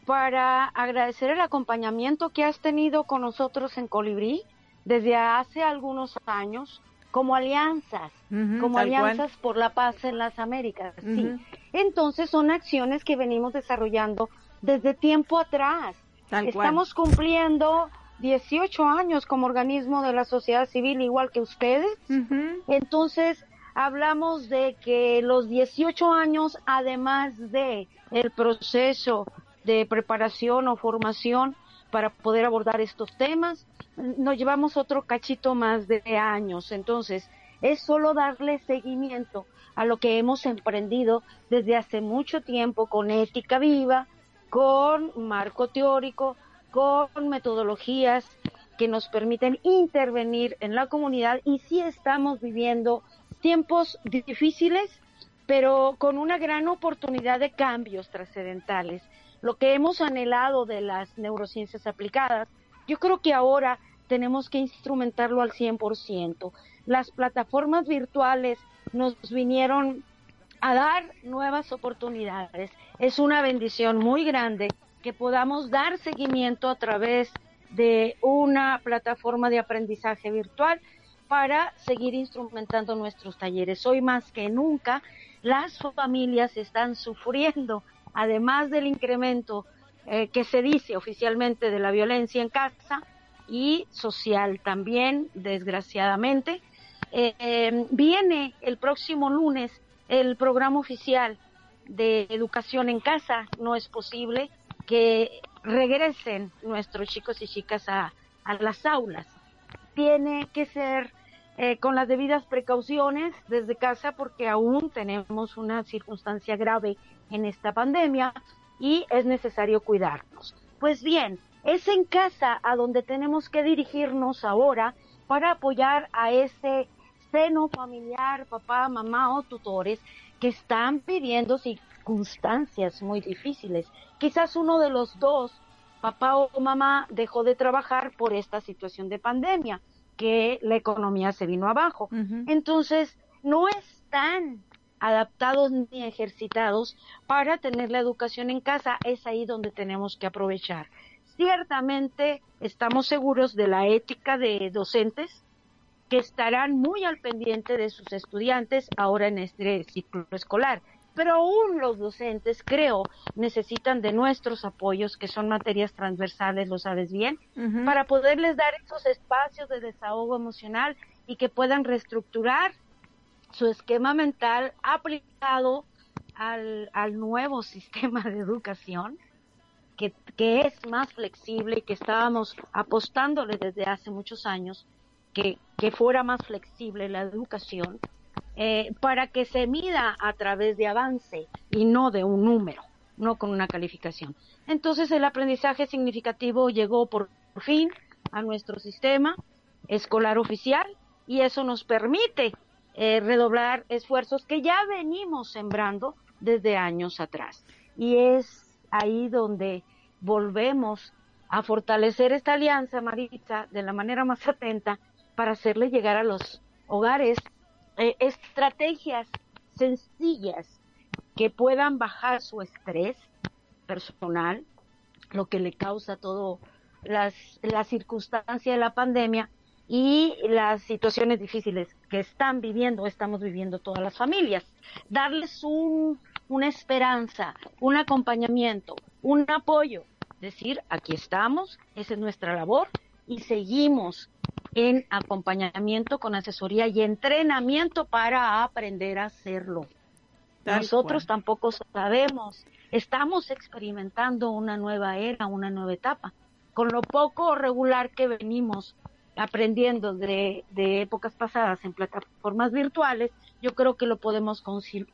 para agradecer el acompañamiento que has tenido con nosotros en Colibrí desde hace algunos años como alianzas, como alianzas por la paz en las Américas. Sí. Entonces son acciones que venimos desarrollando desde tiempo atrás. Estamos cumpliendo 18 años como organismo de la sociedad civil igual que ustedes. Entonces hablamos de que los 18 años, además de el proceso de preparación o formación para poder abordar estos temas, nos llevamos otro cachito más de años. Entonces, es solo darle seguimiento a lo que hemos emprendido desde hace mucho tiempo con ética viva, con marco teórico, con metodologías que nos permiten intervenir en la comunidad y sí estamos viviendo tiempos difíciles, pero con una gran oportunidad de cambios trascendentales. Lo que hemos anhelado de las neurociencias aplicadas, yo creo que ahora tenemos que instrumentarlo al 100%. Las plataformas virtuales nos vinieron a dar nuevas oportunidades. Es una bendición muy grande que podamos dar seguimiento a través de una plataforma de aprendizaje virtual para seguir instrumentando nuestros talleres. Hoy más que nunca las familias están sufriendo, además del incremento eh, que se dice oficialmente de la violencia en casa y social también, desgraciadamente. Eh, viene el próximo lunes el programa oficial de educación en casa. No es posible que regresen nuestros chicos y chicas a las aulas. Tiene que ser eh, con las debidas precauciones desde casa porque aún tenemos una circunstancia grave en esta pandemia y es necesario cuidarnos. Pues bien, es en casa a donde tenemos que dirigirnos ahora para apoyar a ese seno familiar, papá, mamá o tutores que están viviendo circunstancias muy difíciles. Quizás uno de los dos, papá o mamá, dejó de trabajar por esta situación de pandemia que la economía se vino abajo. Entonces, no están adaptados ni ejercitados para tener la educación en casa, es ahí donde tenemos que aprovechar. Ciertamente estamos seguros de la ética de docentes que estarán muy al pendiente de sus estudiantes ahora en este ciclo escolar. Pero aún los docentes, creo, necesitan de nuestros apoyos, que son materias transversales, lo sabes bien, para poderles dar esos espacios de desahogo emocional y que puedan reestructurar su esquema mental aplicado al, al nuevo sistema de educación que, que, es más flexible y que estábamos apostándole desde hace muchos años que, que fuera más flexible la educación eh, para que se mida a través de avance y no de un número, no con una calificación. Entonces el aprendizaje significativo llegó por fin a nuestro sistema escolar oficial y eso nos permite eh, redoblar esfuerzos que ya venimos sembrando desde años atrás. Y es ahí donde volvemos a fortalecer esta alianza, Maritza, de la manera más atenta para hacerle llegar a los hogares eh, estrategias sencillas que puedan bajar su estrés personal, lo que le causa todo las, la circunstancia de la pandemia y las situaciones difíciles que están viviendo, estamos viviendo todas las familias. Darles un, una esperanza, un acompañamiento, un apoyo. Decir, aquí estamos, esa es nuestra labor y seguimos en acompañamiento con asesoría y entrenamiento para aprender a hacerlo. Nosotros tampoco sabemos, estamos experimentando una nueva era, una nueva etapa. Con lo poco regular que venimos aprendiendo de, épocas pasadas en plataformas virtuales, yo creo que lo podemos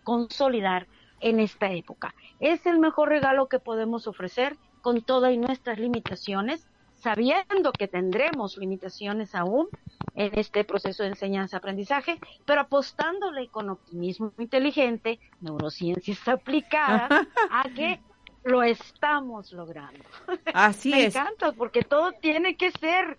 consolidar en esta época. Es el mejor regalo que podemos ofrecer con todas nuestras limitaciones, sabiendo que tendremos limitaciones aún en este proceso de enseñanza-aprendizaje, pero apostándole con optimismo inteligente, neurociencias aplicadas, a que lo estamos logrando. Así Me es. Me encanta porque todo tiene que ser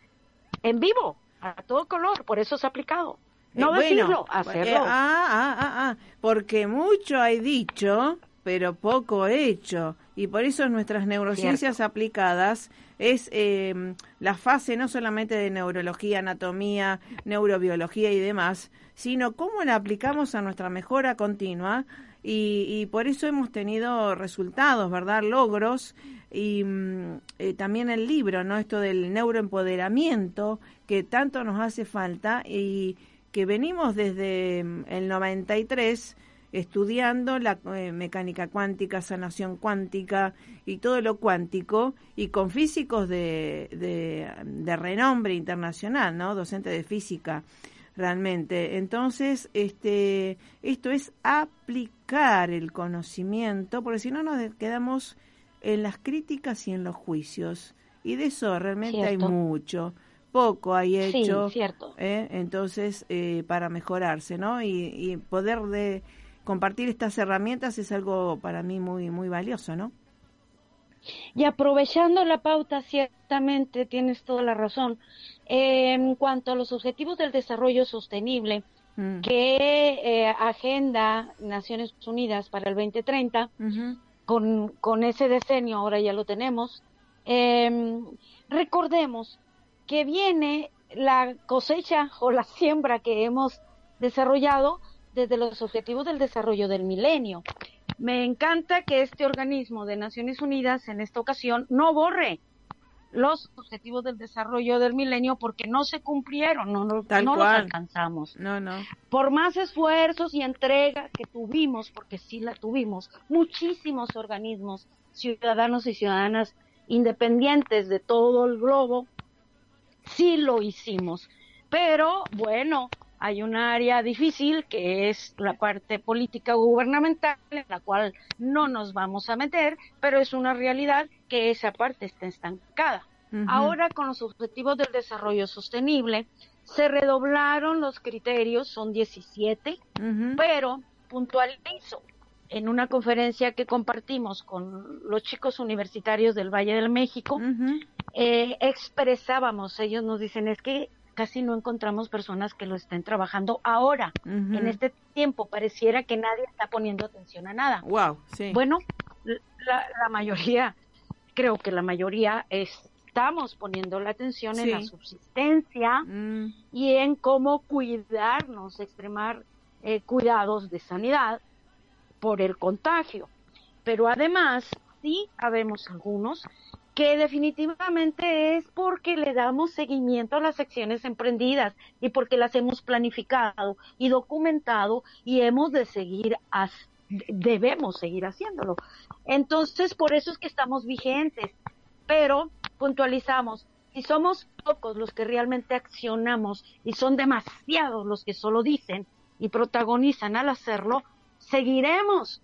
en vivo, a todo color, por eso es aplicado. No eh, decirlo, hacerlo. Eh, ah, ah, ah, ah, porque mucho hay dicho, pero poco hecho. Y por eso nuestras neurociencias aplicadas es eh, la fase no solamente de neurología, anatomía, neurobiología y demás, sino cómo la aplicamos a nuestra mejora continua y, y por eso hemos tenido resultados, ¿verdad? Logros y mm, eh, también el libro, ¿no? Esto del neuroempoderamiento que tanto nos hace falta y que venimos desde mm, el 93 estudiando la eh, mecánica cuántica, sanación cuántica y todo lo cuántico y con físicos de, de, de renombre internacional, ¿no? Docente de física realmente. Entonces, este, esto es aplicar el conocimiento, porque si no nos quedamos en las críticas y en los juicios. Y de eso realmente hay mucho. Poco hay hecho. cierto. ¿eh? Entonces, eh, para mejorarse, ¿no? Y, poder de compartir estas herramientas es algo para mí muy, muy valioso, ¿no? Y aprovechando la pauta, ciertamente tienes toda la razón. en cuanto a los objetivos del desarrollo sostenible, mm. que eh, agenda Naciones Unidas para el 2030, con, con ese decenio, ahora ya lo tenemos, em, recordemos que viene la cosecha o la siembra que hemos desarrollado desde los objetivos del desarrollo del milenio. Me encanta que este organismo de Naciones Unidas en esta ocasión no borre los objetivos del desarrollo del milenio porque no se cumplieron, no, no, no los alcanzamos. No, no. Por más esfuerzos y entrega que tuvimos, porque sí la tuvimos, muchísimos organismos, ciudadanos y ciudadanas independientes de todo el globo, sí lo hicimos. Pero bueno, hay un área difícil que es la parte política gubernamental en la cual no nos vamos a meter, pero es una realidad que esa parte está estancada. Ahora con los objetivos del desarrollo sostenible se redoblaron los criterios, son 17, pero puntualizo en una conferencia que compartimos con los chicos universitarios del Valle del México, eh, expresábamos, ellos nos dicen, es que casi no encontramos personas que lo estén trabajando ahora. En este tiempo pareciera que nadie está poniendo atención a nada. Wow, sí. Bueno, la, mayoría, creo que la mayoría es estamos poniendo la atención en la subsistencia mm. y en cómo cuidarnos, extremar eh, cuidados de sanidad por el contagio. Pero además, sí habemos algunos que definitivamente es porque le damos seguimiento a las acciones emprendidas y porque las hemos planificado y documentado y hemos de seguir, debemos seguir haciéndolo. Entonces, por eso es que estamos vigentes, pero puntualizamos, si somos pocos los que realmente accionamos y son demasiados los que solo dicen y protagonizan al hacerlo, seguiremos,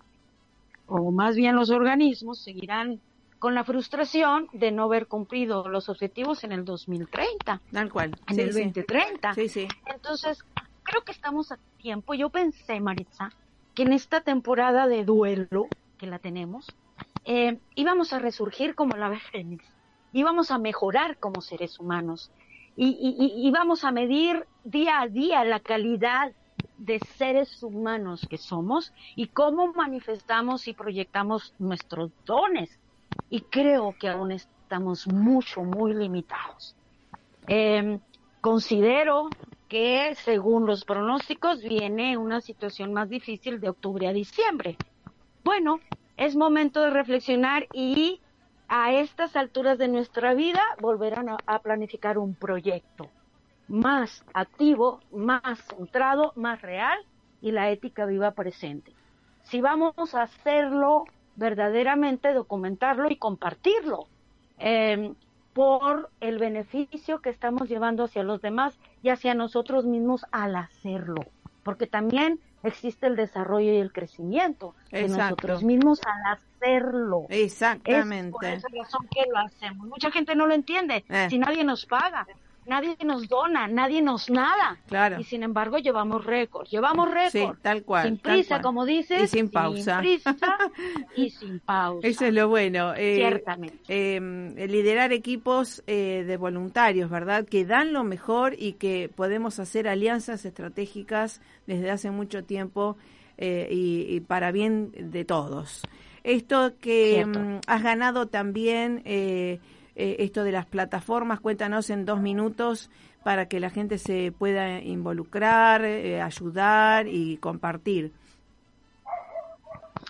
o más bien los organismos seguirán con la frustración de no haber cumplido los objetivos en el 2030. Tal cual. En el 2030. Sí, sí. Entonces, creo que estamos a tiempo. Yo pensé, Maritza, que en esta temporada de duelo que la tenemos, eh, íbamos a resurgir como la fénix, íbamos a mejorar como seres humanos y, y, íbamos a medir día a día la calidad de seres humanos que somos y cómo manifestamos y proyectamos nuestros dones y creo que aún estamos mucho, muy limitados. Em, considero que según los pronósticos viene una situación más difícil de octubre a diciembre. Bueno, es momento de reflexionar y a estas alturas de nuestra vida volver a, planificar un proyecto más activo, más centrado, más real y la ética viva presente. Si vamos a hacerlo verdaderamente documentarlo y compartirlo em, por el beneficio que estamos llevando hacia los demás y hacia nosotros mismos al hacerlo, porque también existe el desarrollo y el crecimiento de nosotros mismos al hacerlo. Exactamente. Es por esa razón que lo hacemos. Mucha gente no lo entiende. Eh. Si nadie nos paga, nadie nos dona, nadie nos nada. Claro. Y sin embargo llevamos récord, llevamos récord. Sí, tal cual. Sin prisa, como dices. Y sin pausa. Sin prisa y sin pausa. Eso es lo bueno. Eh, Ciertamente. Em, liderar equipos eh, de voluntarios, ¿verdad? Que dan lo mejor y que podemos hacer alianzas estratégicas desde hace mucho tiempo eh, y, para bien de todos. Esto que em, has ganado también eh, esto de las plataformas. Cuéntanos en dos minutos para que la gente se pueda involucrar, eh, ayudar y compartir.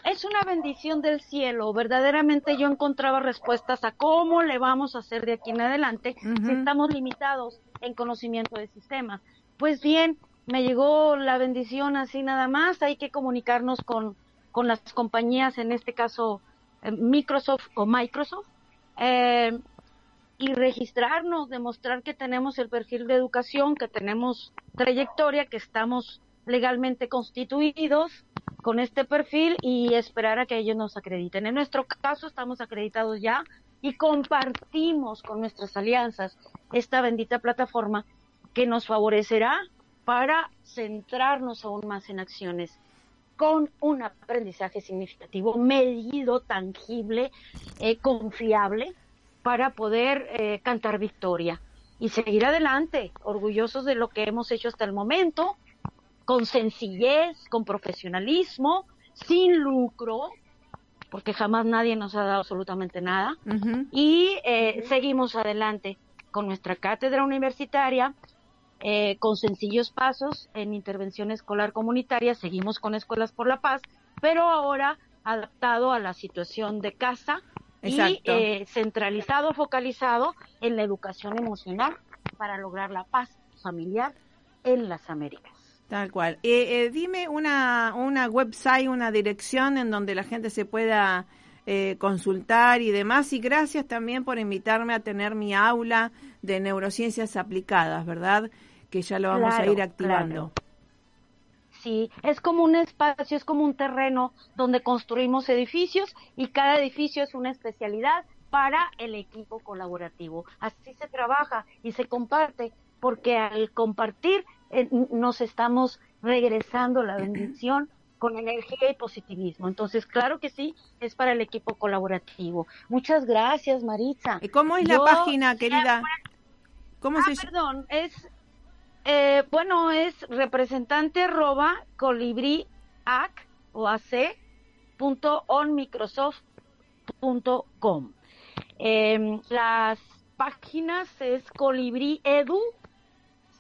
Es una bendición del cielo. Verdaderamente yo encontraba respuestas a cómo le vamos a hacer de aquí en adelante si estamos limitados en conocimiento del sistema. Pues bien, me llegó la bendición así nada más. Hay que comunicarnos con, con las compañías, en este caso eh, Microsoft o Microsoft, eh, y registrarnos, demostrar que tenemos el perfil de educación, que tenemos trayectoria, que estamos legalmente constituidos con este perfil y esperar a que ellos nos acrediten. En nuestro caso estamos acreditados ya y compartimos con nuestras alianzas esta bendita plataforma que nos favorecerá para centrarnos aún más en acciones con un aprendizaje significativo, medido, tangible, eh, confiable, para poder eh, cantar victoria y seguir adelante, orgullosos de lo que hemos hecho hasta el momento, con sencillez, con profesionalismo, sin lucro, porque jamás nadie nos ha dado absolutamente nada, y eh, seguimos adelante con nuestra cátedra universitaria, eh, con sencillos pasos en intervención escolar comunitaria, seguimos con Escuelas por la Paz, pero ahora adaptado a la situación de casa, y eh, centralizado, focalizado en la educación emocional para lograr la paz familiar en las Américas. Tal cual. Eh, eh, dime una, una website, una dirección en donde la gente se pueda consultar y demás. Y gracias también por invitarme a tener mi aula de neurociencias aplicadas, ¿verdad? Que ya lo vamos a ir activando. Sí, es como un espacio, es como un terreno donde construimos edificios y cada edificio es una especialidad para el equipo colaborativo. Así se trabaja y se comparte, porque al compartir eh, nos estamos regresando la bendición con energía y positivismo. Entonces, claro que sí, es para el equipo colaborativo. Muchas gracias, Maritza. ¿Y cómo es la página, querida? ¿Cómo ah, se Perdón, es eh, bueno, es representante arroba colibri o ac punto on microsoft punto com. Em, las páginas es Colibrí Edu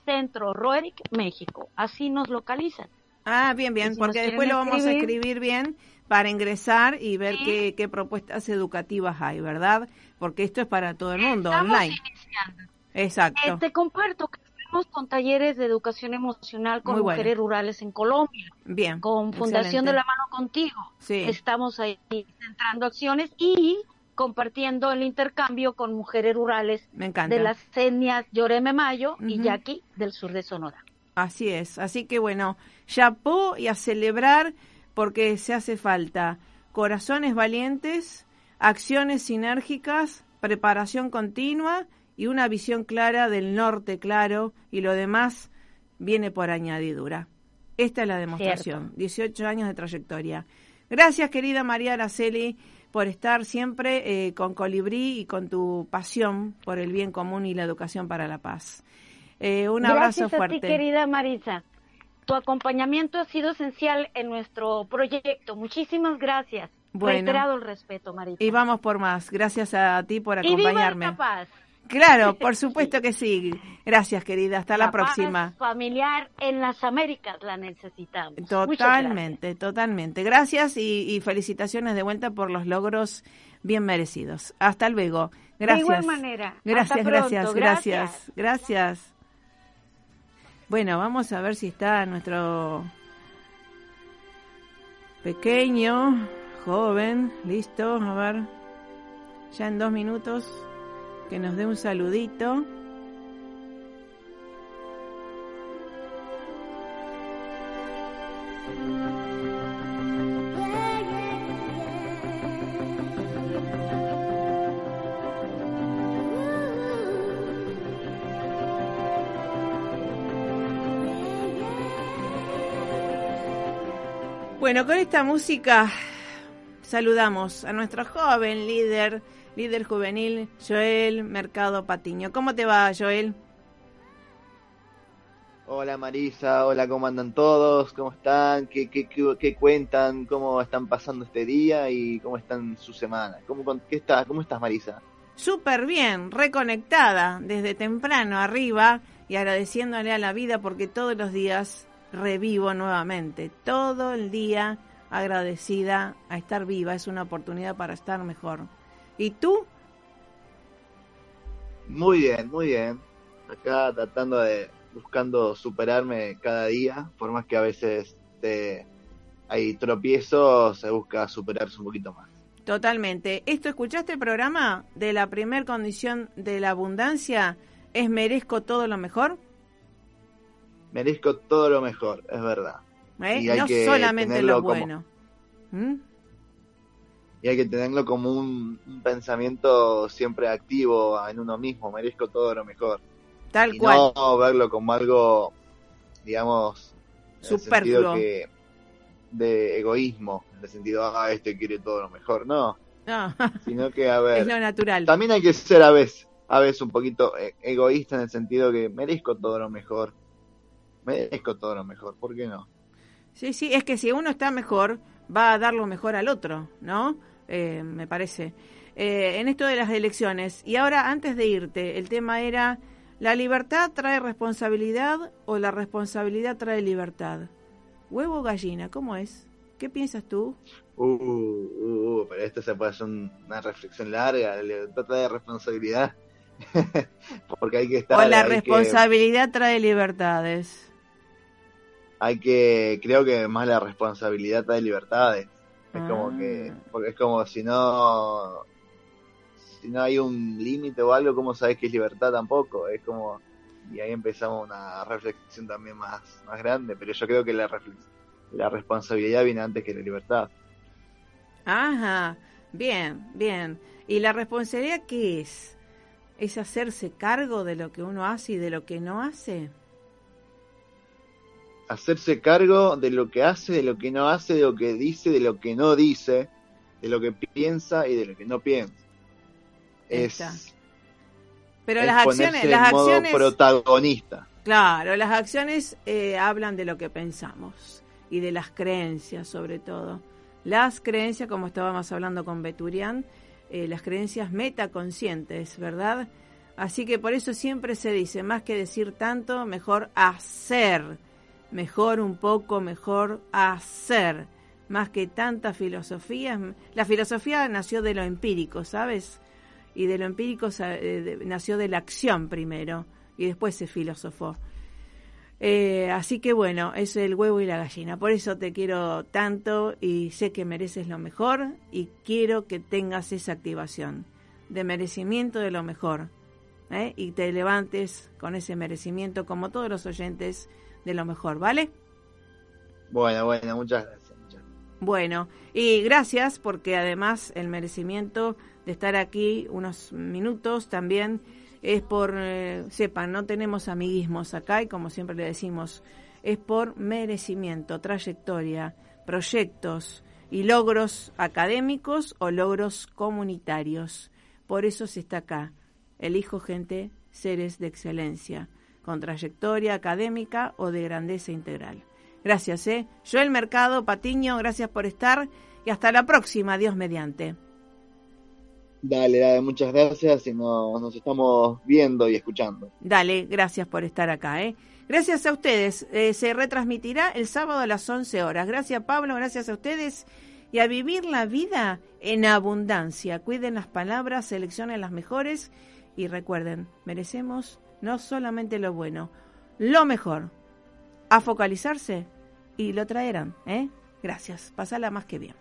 Centro Roerick, México. Así nos localizan. Ah, bien, bien, porque después lo vamos a escribir bien para ingresar y ver qué, qué, propuestas educativas hay, ¿verdad? Porque esto es para todo el mundo, online. Exacto. Eh, te comparto que con talleres de educación emocional con mujeres rurales en Colombia. Bien. Con Fundación de la Mano Contigo. Sí. Estamos ahí centrando acciones y compartiendo el intercambio con mujeres rurales de las etnias Lloreme Mayo y Yaqui del sur de Sonora. Así es, así que bueno, chapó y a celebrar porque se hace falta corazones valientes, acciones sinérgicas, preparación continua y una visión clara del norte claro y lo demás viene por añadidura. Esta es la demostración, 18 años de trayectoria. Gracias, querida María Araceli, por estar siempre eh, con Colibrí y con tu pasión por el bien común y la educación para la paz. Eh, un abrazo fuerte. Gracias a ti, querida Marisa. Tu acompañamiento ha sido esencial en nuestro proyecto. Muchísimas gracias. Bueno, Reiterado el respeto, Marisa. Y vamos por más. Gracias a ti por acompañarme. Y viva paz. Claro, por supuesto que sí. Gracias, querida. Hasta la, próxima. familiar en las Américas la necesitamos. Totalmente, totalmente. Gracias y, felicitaciones de vuelta por los logros bien merecidos. Hasta luego. Gracias. De igual manera. Gracias, gracias, gracias, gracias. Bueno, vamos a ver si está nuestro pequeño, joven, listo, a ver, ya en dos minutos que nos dé un saludito. Bueno, con esta música saludamos a nuestro joven líder líder juvenil Joel Mercado Patiño. ¿Cómo te va, Joel? Hola Marisa, hola, ¿cómo andan todos? ¿Cómo están? ¿Qué, qué, qué, cuentan? ¿Cómo están pasando este día y cómo están su semana? ¿Cómo, qué está, ¿Cómo estás, Marisa? Súper bien, reconectada desde temprano arriba y agradeciéndole a la vida porque todos los días revivo nuevamente. Todo el día agradecida a estar viva, es una oportunidad para estar mejor. ¿Y tú? Muy bien, muy bien. Acá tratando de, buscando superarme cada día, por más que a veces te, hay tropiezos, se busca superarse un poquito más. Totalmente. ¿Esto escuchaste el programa de la primer condición de la abundancia? ¿Es merezco todo lo mejor? Merezco todo lo mejor, es verdad. ¿Eh? no solamente lo bueno. ¿Mm? Y hay que tenerlo como un, pensamiento siempre activo en uno mismo, merezco todo lo mejor. Tal y cual. No verlo como algo, digamos, superfluo. de egoísmo, en el sentido, ah, este quiere todo lo mejor, no. No. Sino que, a ver. Es lo natural. También hay que ser a veces, a veces un poquito eh, egoísta en el sentido que merezco todo lo mejor. Merezco todo lo mejor, ¿por qué no? Sí, sí, es que si uno está mejor, va a dar lo mejor al otro, ¿no? Eh, me parece, eh, en esto de las elecciones. Y ahora, antes de irte, el tema era, ¿la libertad trae responsabilidad o la responsabilidad trae libertad? Huevo o gallina, ¿cómo es? ¿Qué piensas tú? Uh, uh, uh pero esto se puede hacer una reflexión larga, la libertad trae responsabilidad. Porque hay que estar... O la responsabilidad trae libertades. Hay que, creo que más la responsabilidad trae libertades. Es como que, ah. porque es como si no, si no hay un límite o algo, ¿cómo sabes que es libertad tampoco? Es como, y ahí empezamos una reflexión también más, más grande, pero yo creo que la, la responsabilidad viene antes que la libertad. Ajá, bien, bien. ¿Y la responsabilidad qué es? ¿Es hacerse cargo de lo que uno hace y de lo que no hace? Hacerse cargo de lo que hace, de lo que no hace, de lo que dice, de lo que no dice, de lo que piensa y de lo que no piensa. Es, pero las acciones, las acciones protagonista. Claro, las acciones eh, hablan de lo que pensamos y de las creencias, sobre todo. Las creencias, como estábamos hablando con Beturian, eh, las creencias metaconscientes, ¿verdad? Así que por eso siempre se dice, más que decir tanto, mejor hacer. Mejor un poco, mejor hacer. Más que tanta filosofía. La filosofía nació de lo empírico, ¿sabes? Y de lo empírico eh, nació de la acción primero y después se filosofó. Eh, así que bueno, es el huevo y la gallina. Por eso te quiero tanto y sé que mereces lo mejor y quiero que tengas esa activación de merecimiento de lo mejor. ¿eh? Y te levantes con ese merecimiento como todos los oyentes de lo mejor, ¿vale? Bueno, bueno, muchas gracias. Bueno, y gracias porque además el merecimiento de estar aquí unos minutos también es por, eh, sepan, no tenemos amiguismos acá y como siempre le decimos, es por merecimiento, trayectoria, proyectos y logros académicos o logros comunitarios. Por eso se está acá. Elijo gente, seres de excelencia, con trayectoria académica o de grandeza integral. Gracias, ¿eh? Yo el Mercado, Patiño, gracias por estar y hasta la próxima, Dios mediante. Dale, dale, muchas gracias y nos estamos viendo y escuchando. Dale, gracias por estar acá. ¿eh? Gracias a ustedes. Eh, se retransmitirá el sábado a las 11 horas. Gracias Pablo, gracias a ustedes. Y a vivir la vida en abundancia. Cuiden las palabras, seleccionen las mejores y recuerden, merecemos no solamente lo bueno, lo mejor, a focalizarse y lo traerán. ¿eh? Gracias, pasala más que bien.